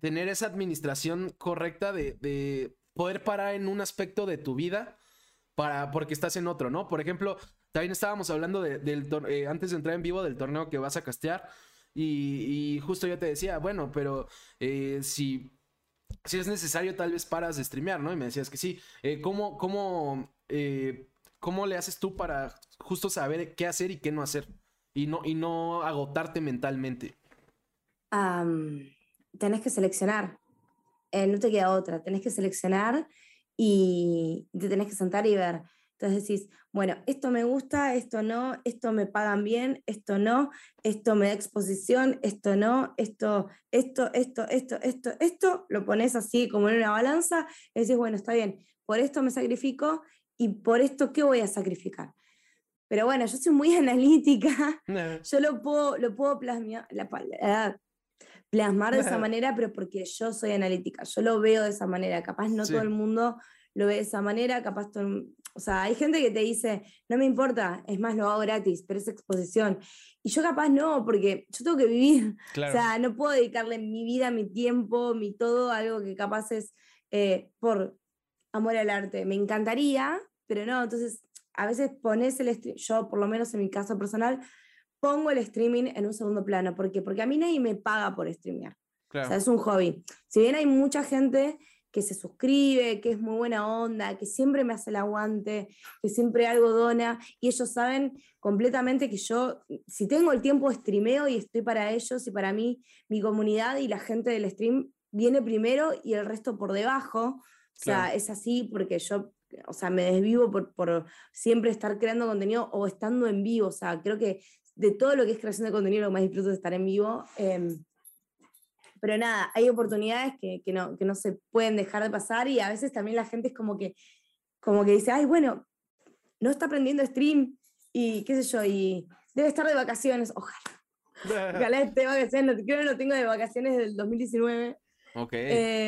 tener esa administración correcta de, poder parar en un aspecto de tu vida para, porque estás en otro, ¿no? Por ejemplo, también estábamos hablando de, del, eh, antes de entrar en vivo del torneo que vas a castear. Y, justo yo te decía, bueno, pero eh, si, si es necesario, tal vez paras de streamear, ¿no? Y me decías que sí. Eh, ¿cómo, cómo, eh, ¿Cómo le haces tú para justo saber qué hacer y qué no hacer? Y no, y no agotarte mentalmente. tenés que seleccionar. no te queda otra. Tenés que seleccionar y te tenés que sentar y ver entonces decís, bueno, esto me gusta, esto no, esto me pagan bien, esto no, esto me da exposición, esto no, esto, esto, esto, esto, esto, esto, lo pones así como en una balanza y decís, bueno, está bien, por esto me sacrifico y por esto, ¿qué voy a sacrificar? Pero bueno, yo soy muy analítica, yo lo puedo, lo puedo plasmar, la, plasmar de esa manera, pero porque yo soy analítica, yo lo veo de esa manera, capaz no todo el mundo lo ve de esa manera, capaz todo, o sea, hay gente que te dice, no me importa, es más, lo hago gratis, pero es exposición. Y yo capaz no, porque yo tengo que vivir. O sea, no puedo dedicarle mi vida, mi tiempo, mi todo a algo que capaz es eh, por amor al arte. Me encantaría, pero no. Entonces, a veces pones el stream, yo por lo menos en mi caso personal, pongo el streaming en un segundo plano. ¿Por qué? Porque a mí nadie me paga por streamear. O sea, es un hobby. Si bien hay mucha gente que se suscribe, que es muy buena onda, que siempre me hace el aguante, que siempre algo dona, y ellos saben completamente que yo, si tengo el tiempo, streameo y estoy para ellos y para mí, mi comunidad y la gente del stream viene primero y el resto por debajo. O sea, es así porque yo, o sea, me desvivo por, por, siempre estar creando contenido o estando en vivo. O sea, creo que de todo lo que es creación de contenido, lo que más disfruto es estar en vivo. Em, pero nada, hay oportunidades que, que, no, que no se pueden dejar de pasar y a veces también la gente es como que, como que dice, ay, bueno, no está aprendiendo stream y qué sé yo, y debe estar de vacaciones, ojalá. Ojalá esté de vacaciones, creo que no tengo de vacaciones del 2019. Ok,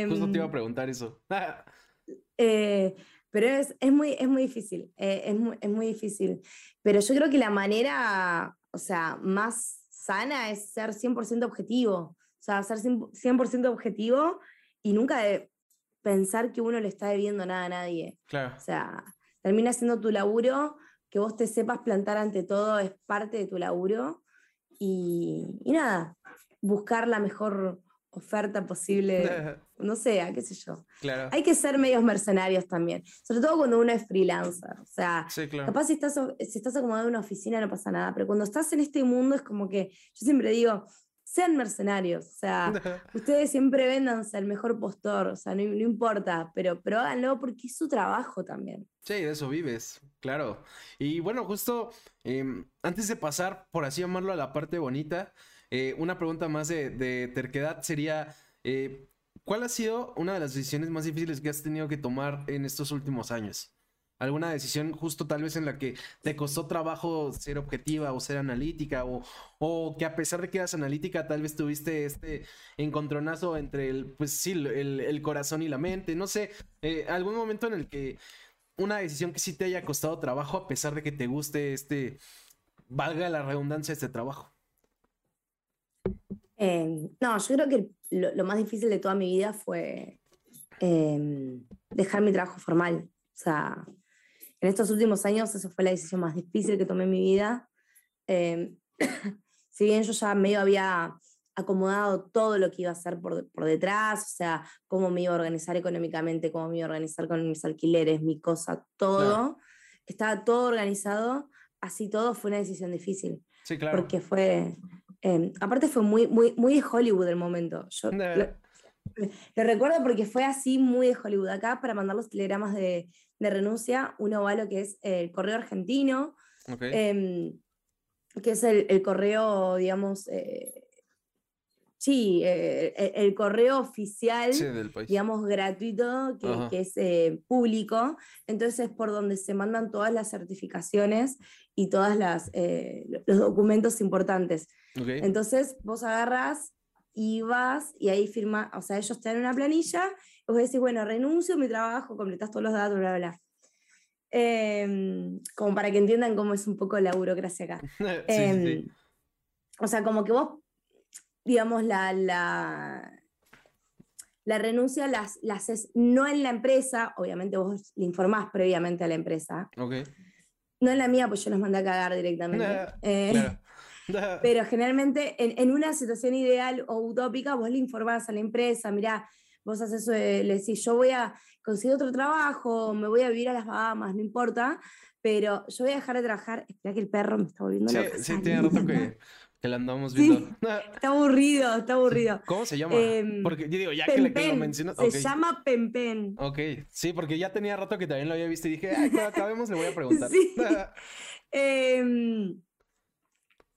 justo te iba a preguntar eso. eh, pero es, es, muy, es muy difícil, eh, es, muy, es muy difícil. Pero yo creo que la manera, o sea, más sana es ser 100% objetivo. O sea, ser 100% objetivo y nunca pensar que uno le está debiendo nada a nadie. Claro. O sea, termina siendo tu laburo, que vos te sepas plantar ante todo es parte de tu laburo. Y, y nada, buscar la mejor oferta posible, no sé, qué sé yo. Claro. Hay que ser medios mercenarios también, sobre todo cuando uno es freelancer. O sea, capaz si estás, si estás acomodado en una oficina no pasa nada, pero cuando estás en este mundo es como que, yo siempre digo, sean mercenarios, o sea, ustedes siempre véndanse al mejor postor, o sea, no, importa, pero, pero háganlo porque es su trabajo también. Sí, de eso vives, claro. Y bueno, justo em, antes de pasar, por así llamarlo, a la parte bonita, eh, una pregunta más de, terquedad sería, eh, ¿cuál ha sido una de las decisiones más difíciles que has tenido que tomar en estos últimos años? ¿Alguna decisión justo tal vez en la que te costó trabajo ser objetiva o ser analítica o, o que a pesar de que eras analítica tal vez tuviste este encontronazo entre el, pues sí, el, corazón y la mente? No sé, eh, algún momento en el que una decisión que sí te haya costado trabajo a pesar de que te guste este, valga la redundancia, este trabajo. Em, no, yo creo que lo, más difícil de toda mi vida fue em, dejar mi trabajo formal. O sea, en estos últimos años esa fue la decisión más difícil que tomé en mi vida. Em, si bien yo ya medio había acomodado todo lo que iba a hacer por, por, detrás, o sea, cómo me iba a organizar económicamente, cómo me iba a organizar con mis alquileres, mi cosa, todo. Estaba todo organizado, así todo fue una decisión difícil. Sí, claro. Porque fue, Em, aparte fue muy, muy, muy de Hollywood el momento. Yo lo, recuerdo porque fue así muy de Hollywood. Acá para mandar los telegramas de, renuncia, uno va a lo que es el correo argentino, em, que es el, correo, digamos, eh, sí, eh, el, correo oficial, digamos, gratuito, que, es eh, público. Entonces es por donde se mandan todas las certificaciones y todos los documentos importantes. Entonces vos agarras y vas y ahí firma, o sea, ellos te dan una planilla, y vos decís, bueno, renuncio a mi trabajo, completas todos los datos, bla, bla, em, como para que entiendan cómo es un poco la burocracia acá. Em, o sea, como que vos, digamos, la, la, la renuncia la, haces no en la empresa, obviamente vos le informás previamente a la empresa. No en la mía, pues yo los mandé a cagar directamente. Eh, pero generalmente en, una situación ideal o utópica, vos le informás a la empresa, mira, vos haces eso, le decís, yo voy a conseguir otro trabajo, me voy a vivir a las Bahamas, no importa, pero yo voy a dejar de trabajar. Espera que el perro me está volviendo sí, loca. Sí, tiene rato que, que la andamos viendo. está aburrido, está aburrido. ¿Cómo se llama? Em, porque yo digo, ya que, lo mencionas. Se llama Pempen. Ok, sí, porque ya tenía rato que también lo había visto y dije, ay, cuando acabemos le voy a preguntar. Sí. eh,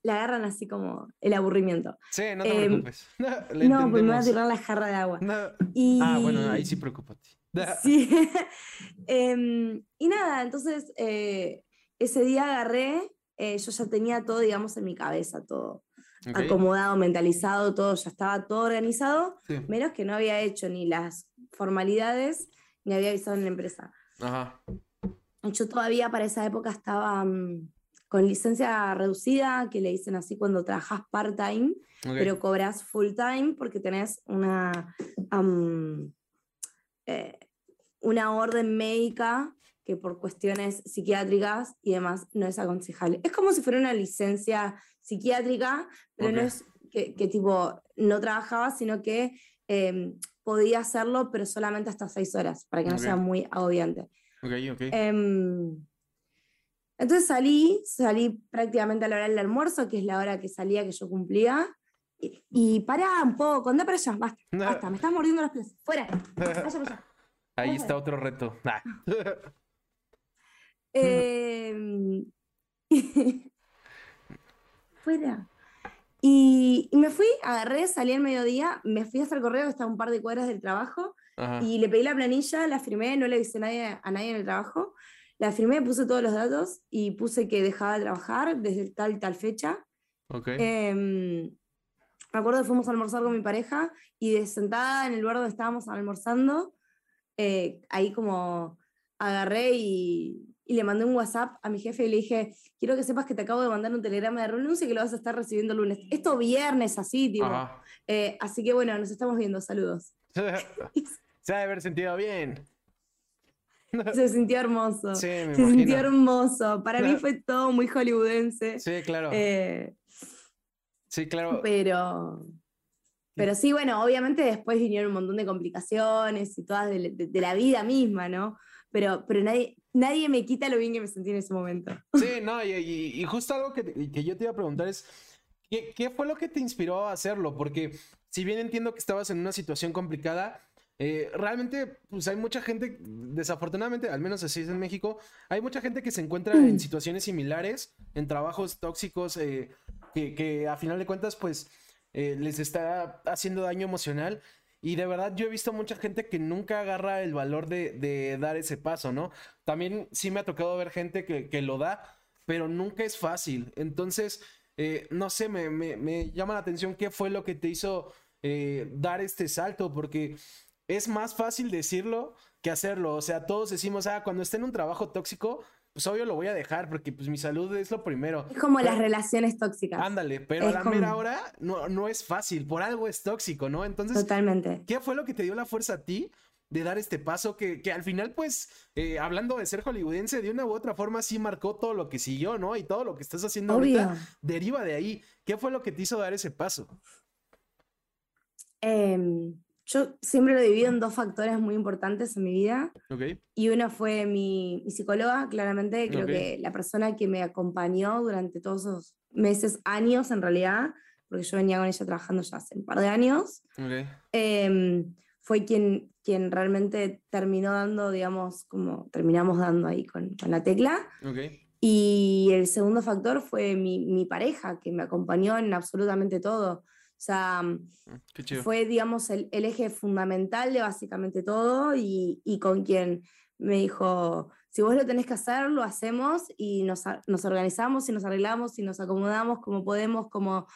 la agarran así como el aburrimiento. Sí, no te em, preocupes. no, pues me va a tirar la jarra de agua. Ah, bueno, ahí sí preocúpate. sí. Em, y nada, entonces eh, ese día agarré, eh, yo ya tenía todo, digamos, en mi cabeza, todo acomodado, mentalizado, todo, ya estaba todo organizado, menos que no había hecho ni las formalidades ni había avisado en la empresa. Ajá. Yo todavía para esa época estaba... Mm, con licencia reducida, que le dicen así cuando trabajas part-time, pero cobras full-time porque tenés una, eh, una orden médica que por cuestiones psiquiátricas y demás no es aconsejable. Es como si fuera una licencia psiquiátrica, pero no es que, tipo no trabajaba, sino que em, podía hacerlo, pero solamente hasta seis horas, para que no sea muy agobiante. Ok, ok. Em, entonces salí, salí prácticamente a la hora del almuerzo, que es la hora que salía que yo cumplía. Y, y pará un poco, anda para allá, basta, basta, me estás mordiendo los pies. Fuera, vaya allá. Ahí está otro reto. Ah. Em, fuera. Y, me fui, agarré, salí al mediodía, me fui hasta el correo, que estaba un par de cuadras del trabajo, y le pedí la planilla, la firmé, no le avisé nadie, a nadie en el trabajo. La firmé, puse todos los datos y puse que dejaba de trabajar desde tal y tal fecha. Ok. Em, me acuerdo que fuimos a almorzar con mi pareja y de sentada en el lugar donde estábamos almorzando, eh, ahí como agarré y, le mandé un WhatsApp a mi jefe y le dije, quiero que sepas que te acabo de mandar un telegrama de renuncia y que lo vas a estar recibiendo el lunes. Esto viernes así, tipo. Eh, así que bueno, nos estamos viendo, saludos. Se ha de haber sentido bien. Se sintió hermoso. Sí, me Se sintió hermoso. Para mí fue todo muy hollywoodense. Sí, claro. Eh, sí, claro. Pero, pero sí, bueno, obviamente después vinieron un montón de complicaciones y todas de, la vida misma, ¿no? Pero, pero nadie, nadie me quita lo bien que me sentí en ese momento. Sí, no, y, justo algo que, que, yo te iba a preguntar es, ¿qué, ¿qué fue lo que te inspiró a hacerlo? Porque si bien entiendo que estabas en una situación complicada, eh, realmente, pues hay mucha gente, desafortunadamente, al menos así es en México, hay mucha gente que se encuentra en mm. situaciones similares, en trabajos tóxicos, eh, que, a final de cuentas, pues eh, les está haciendo daño emocional. Y de verdad yo he visto mucha gente que nunca agarra el valor de, dar ese paso, ¿no? También sí me ha tocado ver gente que, lo da, pero nunca es fácil. Entonces, no sé, me, me, llama la atención qué fue lo que te hizo dar este salto, porque es más fácil decirlo que hacerlo. O sea, todos decimos, ah, cuando esté en un trabajo tóxico, pues obvio lo voy a dejar porque pues mi salud es lo primero. Es como las relaciones tóxicas. Ándale, pero a la mera hora no, no es fácil, por algo es tóxico, ¿no? Entonces, Totalmente. ¿qué fue lo que te dio la fuerza a ti de dar este paso que, que al final, pues, eh, hablando de ser hollywoodense, de una u otra forma sí marcó todo lo que siguió, ¿no? Y todo lo que estás haciendo ahorita deriva de ahí. ¿Qué fue lo que te hizo dar ese paso? Eh, yo siempre lo divido en dos factores muy importantes en mi vida. Y uno fue mi, psicóloga, claramente. Creo que la persona que me acompañó durante todos esos meses, años en realidad, porque yo venía con ella trabajando ya hace un par de años, em, fue quien, quien realmente terminó dando, digamos, como terminamos dando ahí con, con la tecla. Y el segundo factor fue mi, mi pareja, que me acompañó en absolutamente todo. O sea, mm, mm, fue, digamos, el, eje fundamental de básicamente todo y, con quien me dijo, si vos lo tenés que hacer, lo hacemos y nos, organizamos y nos arreglamos y nos acomodamos como podemos, como,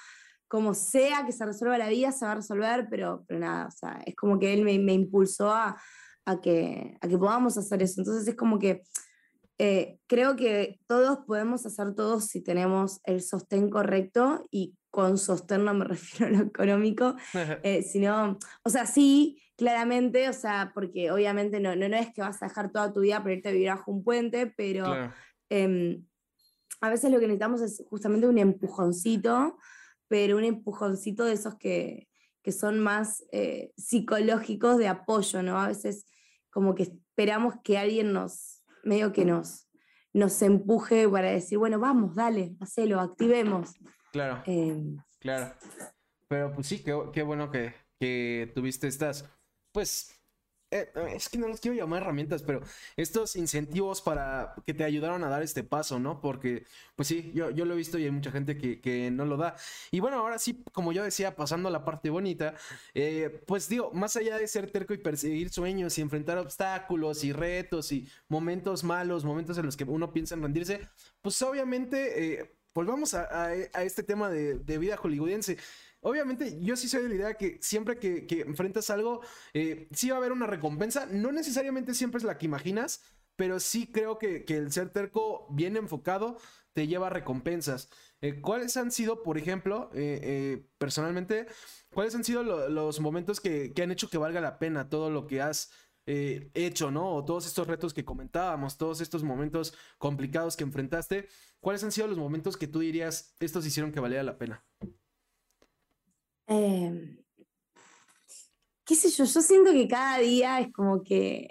como sea que se resuelva la vida, se va a resolver, pero, pero nada, o sea, es como que él me, impulsó a, que, a que podamos hacer eso. Entonces es como que eh, creo que todos podemos hacer todo si tenemos el sostén correcto y con sostén no me refiero a lo económico, eh, sino, o sea, sí, claramente, o sea, porque obviamente no, no, no, es que vas a dejar toda tu vida para irte a vivir bajo un puente, pero em, a veces lo que necesitamos es justamente un empujoncito, pero un empujoncito de esos que, que son más eh, psicológicos de apoyo, ¿no? A veces como que esperamos que alguien nos medio que nos, nos empuje para decir, bueno, vamos, dale, hacelo, activemos. Claro. Em, claro. Pero pues sí, qué, qué bueno que, que tuviste estas, pues, eh, es que no los quiero llamar herramientas, pero estos incentivos para que te ayudaron a dar este paso, ¿no? Porque, pues sí, yo, yo lo he visto y hay mucha gente que, no lo da. Y bueno, ahora sí, como yo decía, pasando a la parte bonita, eh, pues digo, más allá de ser terco y perseguir sueños y enfrentar obstáculos y retos y momentos malos, momentos en los que uno piensa en rendirse, pues obviamente, eh, volvamos a, este tema de, vida hollywoodense obviamente yo sí soy de la idea que siempre que, enfrentas algo, eh, sí va a haber una recompensa. No necesariamente siempre es la que imaginas, pero sí creo que, el ser terco bien enfocado te lleva a recompensas. Eh, ¿Cuáles han sido, por ejemplo, eh, personalmente, cuáles han sido los momentos que, han hecho que valga la pena todo lo que has hecho, ¿no? O todos estos retos que comentábamos, todos estos momentos complicados que enfrentaste, ¿cuáles han sido los momentos que tú dirías, estos hicieron que valiera la pena? Em, qué sé yo, yo siento que cada día es como que,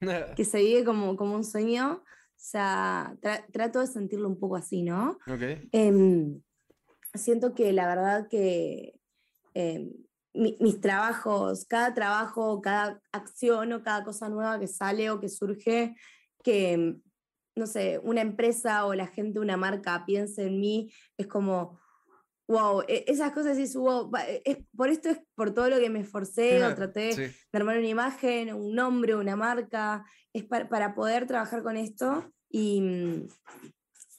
que se vive como, como un sueño. O sea, trato de sentirlo un poco así, ¿no? Em, siento que la verdad que em, mis trabajos, cada trabajo, cada acción o cada cosa nueva que sale o que surge, que, no sé, una empresa o la gente, una marca piense en mí, es como, wow, e, esas cosas es, wow, es, por esto es por todo lo que me esforcé o traté de armar una imagen, un nombre, una marca, es para, poder trabajar con esto y, mm,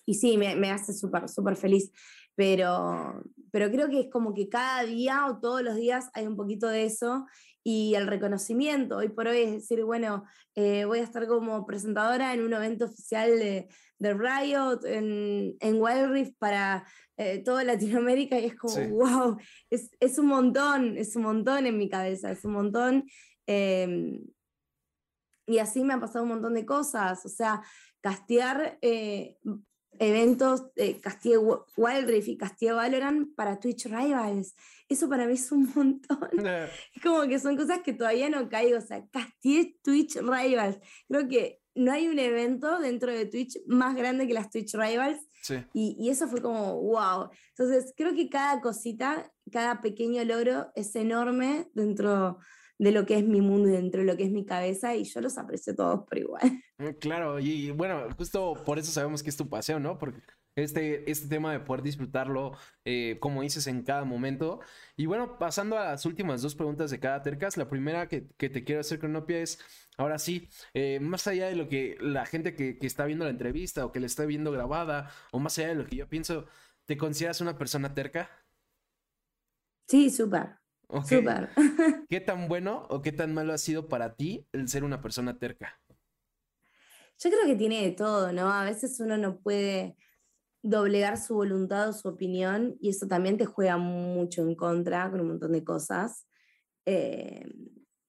y sí, me, me hace súper, súper feliz, pero, pero creo que es como que cada día o todos los días hay un poquito de eso y el reconocimiento. Hoy por hoy es decir, bueno, eh, voy a estar como presentadora en un evento oficial de, de Riot en, en Wild Rift para eh, toda Latinoamérica y es como, wow, es, es, un montón, es un montón en mi cabeza, es un montón. Em, y así me han pasado un montón de cosas, o sea, castear eh, eventos, eh, casteé Wild Rift y casteé Valorant para Twitch Rivals. Eso para mí es un montón. Es como que son cosas que todavía no caigo, o sea, casteé Twitch Rivals. Creo que no hay un evento dentro de Twitch más grande que las Twitch Rivals. Y, y, eso fue como, wow. Entonces, creo que cada cosita, cada pequeño logro es enorme dentro de lo que es mi mundo y dentro de lo que es mi cabeza y yo los aprecio todos por igual. Mm, claro, y bueno, justo por eso sabemos que es tu pasión, ¿no? Porque este, este tema de poder disfrutarlo, eh, como dices, en cada momento. Y bueno, pasando a las últimas dos preguntas de cada tercas, la primera que, te quiero hacer, Cronopia, es, ahora sí, eh, más allá de lo que la gente que, que está viendo la entrevista o que le está viendo grabada, o más allá de lo que yo pienso, ¿te consideras una persona terca? Sí, súper. ¿Qué tan bueno o qué tan malo ha sido para ti el ser una persona terca? Yo creo que tiene de todo, ¿no? A veces uno no puede doblegar su voluntad o su opinión y eso también te juega mucho en contra con un montón de cosas, eh,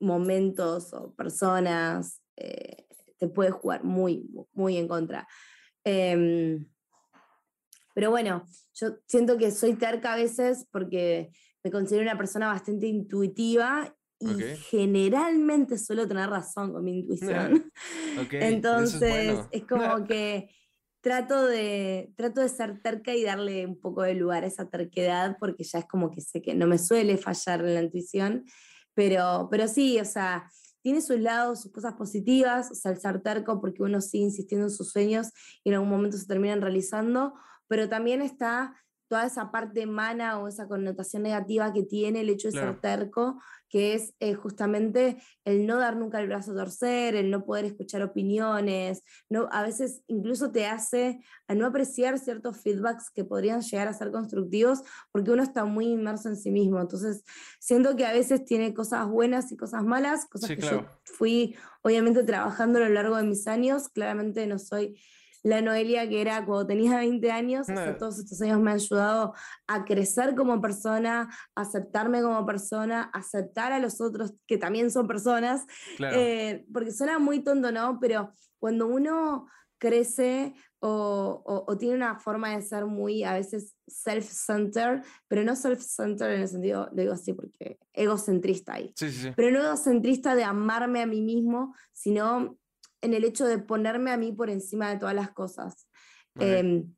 momentos o personas, eh, te puede jugar muy, muy en contra. Em, pero bueno, yo siento que soy terca a veces porque me considero una persona bastante intuitiva y generalmente suelo tener razón con mi intuición. Entonces, es, como que trato de, trato de ser terca y darle un poco de lugar a esa terquedad porque ya es como que sé que no me suele fallar en la intuición, pero, pero sí, o sea, tiene sus lados, sus cosas positivas, o sea, el ser terco porque uno sigue insistiendo en sus sueños y en algún momento se terminan realizando, pero también está toda esa parte mana o esa connotación negativa que tiene el hecho de ser terco, que es eh, justamente el no dar nunca el brazo a torcer, el no poder escuchar opiniones, no, a veces incluso te hace a no apreciar ciertos feedbacks que podrían llegar a ser constructivos porque uno está muy inmerso en sí mismo. Entonces, siento que a veces tiene cosas buenas y cosas malas, cosas que yo fui obviamente trabajando a lo largo de mis años, claramente no soy la Noelia que era cuando tenía 20 años, todos estos años me han ayudado a crecer como persona, a aceptarme como persona, aceptar a los otros que también son personas, eh, porque suena muy tonto, ¿no? Pero cuando uno crece o, tiene una forma de ser muy a veces self-centered, pero no self-centered en el sentido, lo digo así porque egocentrista ahí, pero no egocentrista de amarme a mí mismo, sino en el hecho de ponerme a mí por encima de todas las cosas. Em,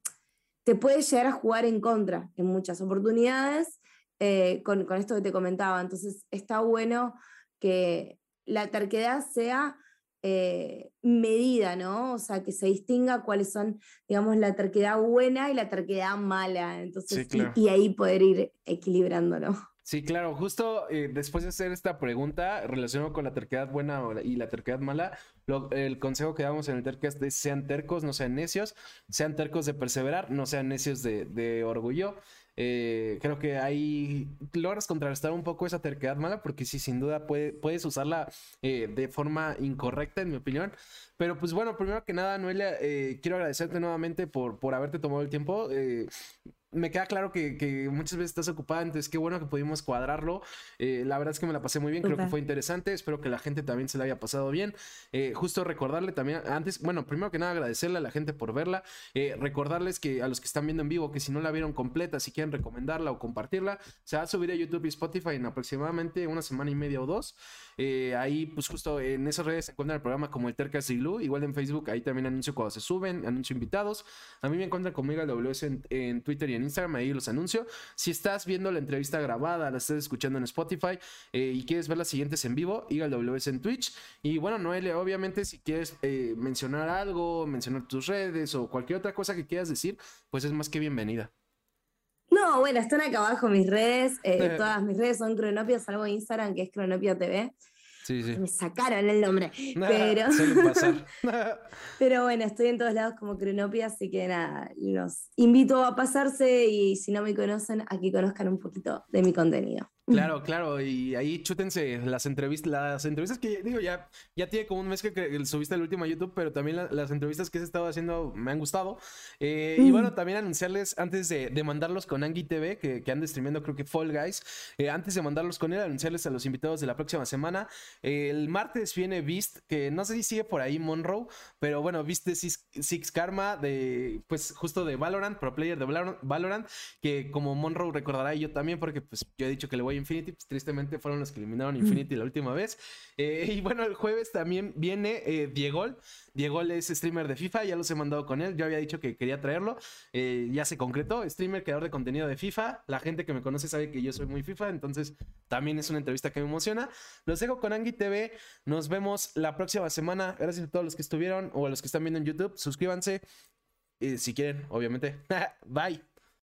te puede llegar a jugar en contra en muchas oportunidades eh, con, con, esto que te comentaba. Entonces está bueno que la terquedad sea eh, medida, ¿no? O sea, que se distinga cuáles son, digamos, la terquedad buena y la terquedad mala. Entonces, y, y, ahí poder ir equilibrándolo. Sí, claro, justo eh, después de hacer esta pregunta relacionado con la terquedad buena y la terquedad mala, el consejo que damos en el tercast es sean tercos, no sean necios, sean tercos de perseverar, no sean necios de, orgullo. Eh, creo que ahí logras contrarrestar un poco esa terquedad mala porque sí, sin duda puedes usarla eh, de forma incorrecta, en mi opinión. Pero pues bueno, primero que nada, Noelia, quiero agradecerte nuevamente por, por haberte tomado el tiempo me queda claro que, muchas veces estás ocupada, entonces qué bueno que pudimos cuadrarlo. Eh, la verdad es que me la pasé muy bien, creo que fue interesante, espero que la gente también se la haya pasado bien. Eh, justo recordarle también, antes, bueno, primero que nada agradecerle a la gente por verla, eh, recordarles que a los que están viendo en vivo, que si no la vieron completa, si quieren recomendarla o compartirla, se va a subir a YouTube y Spotify en aproximadamente una semana y media o dos. Ahí, pues justo en esas redes se encuentra el programa como el Tercas Glue, igual en Facebook, ahí también anuncio cuando se suben, anuncio invitados. A mí me encuentran conmigo el WS en, en Twitter y en Instagram, ahí los anuncio. Si estás viendo la entrevista grabada, la estás escuchando en Spotify eh, y quieres ver las siguientes en vivo, iga WS en Twitch. Y bueno, Noelia, obviamente, si quieres eh, mencionar algo, mencionar tus redes o cualquier otra cosa que quieras decir, pues es más que bienvenida. No, bueno, están acá abajo mis redes. Eh, todas mis redes son Cronopia, salvo Instagram, que es Cronopia TV. Me sacaron el nombre. pero... pero bueno, estoy en todos lados como Cronopia, así que nada, los invito a pasarse y si no me conocen, a que conozcan un poquito de mi contenido. Claro, claro, y ahí chútense las entrevistas, las entrevistas que digo, ya, ya tiene como un mes que, subiste el último a YouTube, pero también las entrevistas que he estado haciendo me han gustado. Eh, y bueno, también anunciarles antes de, mandarlos con Angie TV, que, que ande creo que Fall Guys, eh, antes de mandarlos con él, anunciarles a los invitados de la próxima semana. el martes viene Beast, que no sé si sigue por ahí Monroe, pero bueno, viste Six, Six Karma de, pues justo de Valorant, pro player de Valorant, que como Monroe recordará y yo también, porque pues yo he dicho que le voy Infinity, pues tristemente fueron los que eliminaron Infinity la última vez. Eh, y bueno, el jueves también viene eh, Diego. Diego es streamer de FIFA, ya los he mandado con él. Yo había dicho que quería traerlo. Eh, ya se concretó. Streamer, creador de contenido de FIFA. La gente que me conoce sabe que yo soy muy FIFA, entonces también es una entrevista que me emociona. Los dejo con Angie TV. Nos vemos la próxima semana. Gracias a todos los que estuvieron o a los que están viendo en YouTube. Suscríbanse si quieren, obviamente. Bye.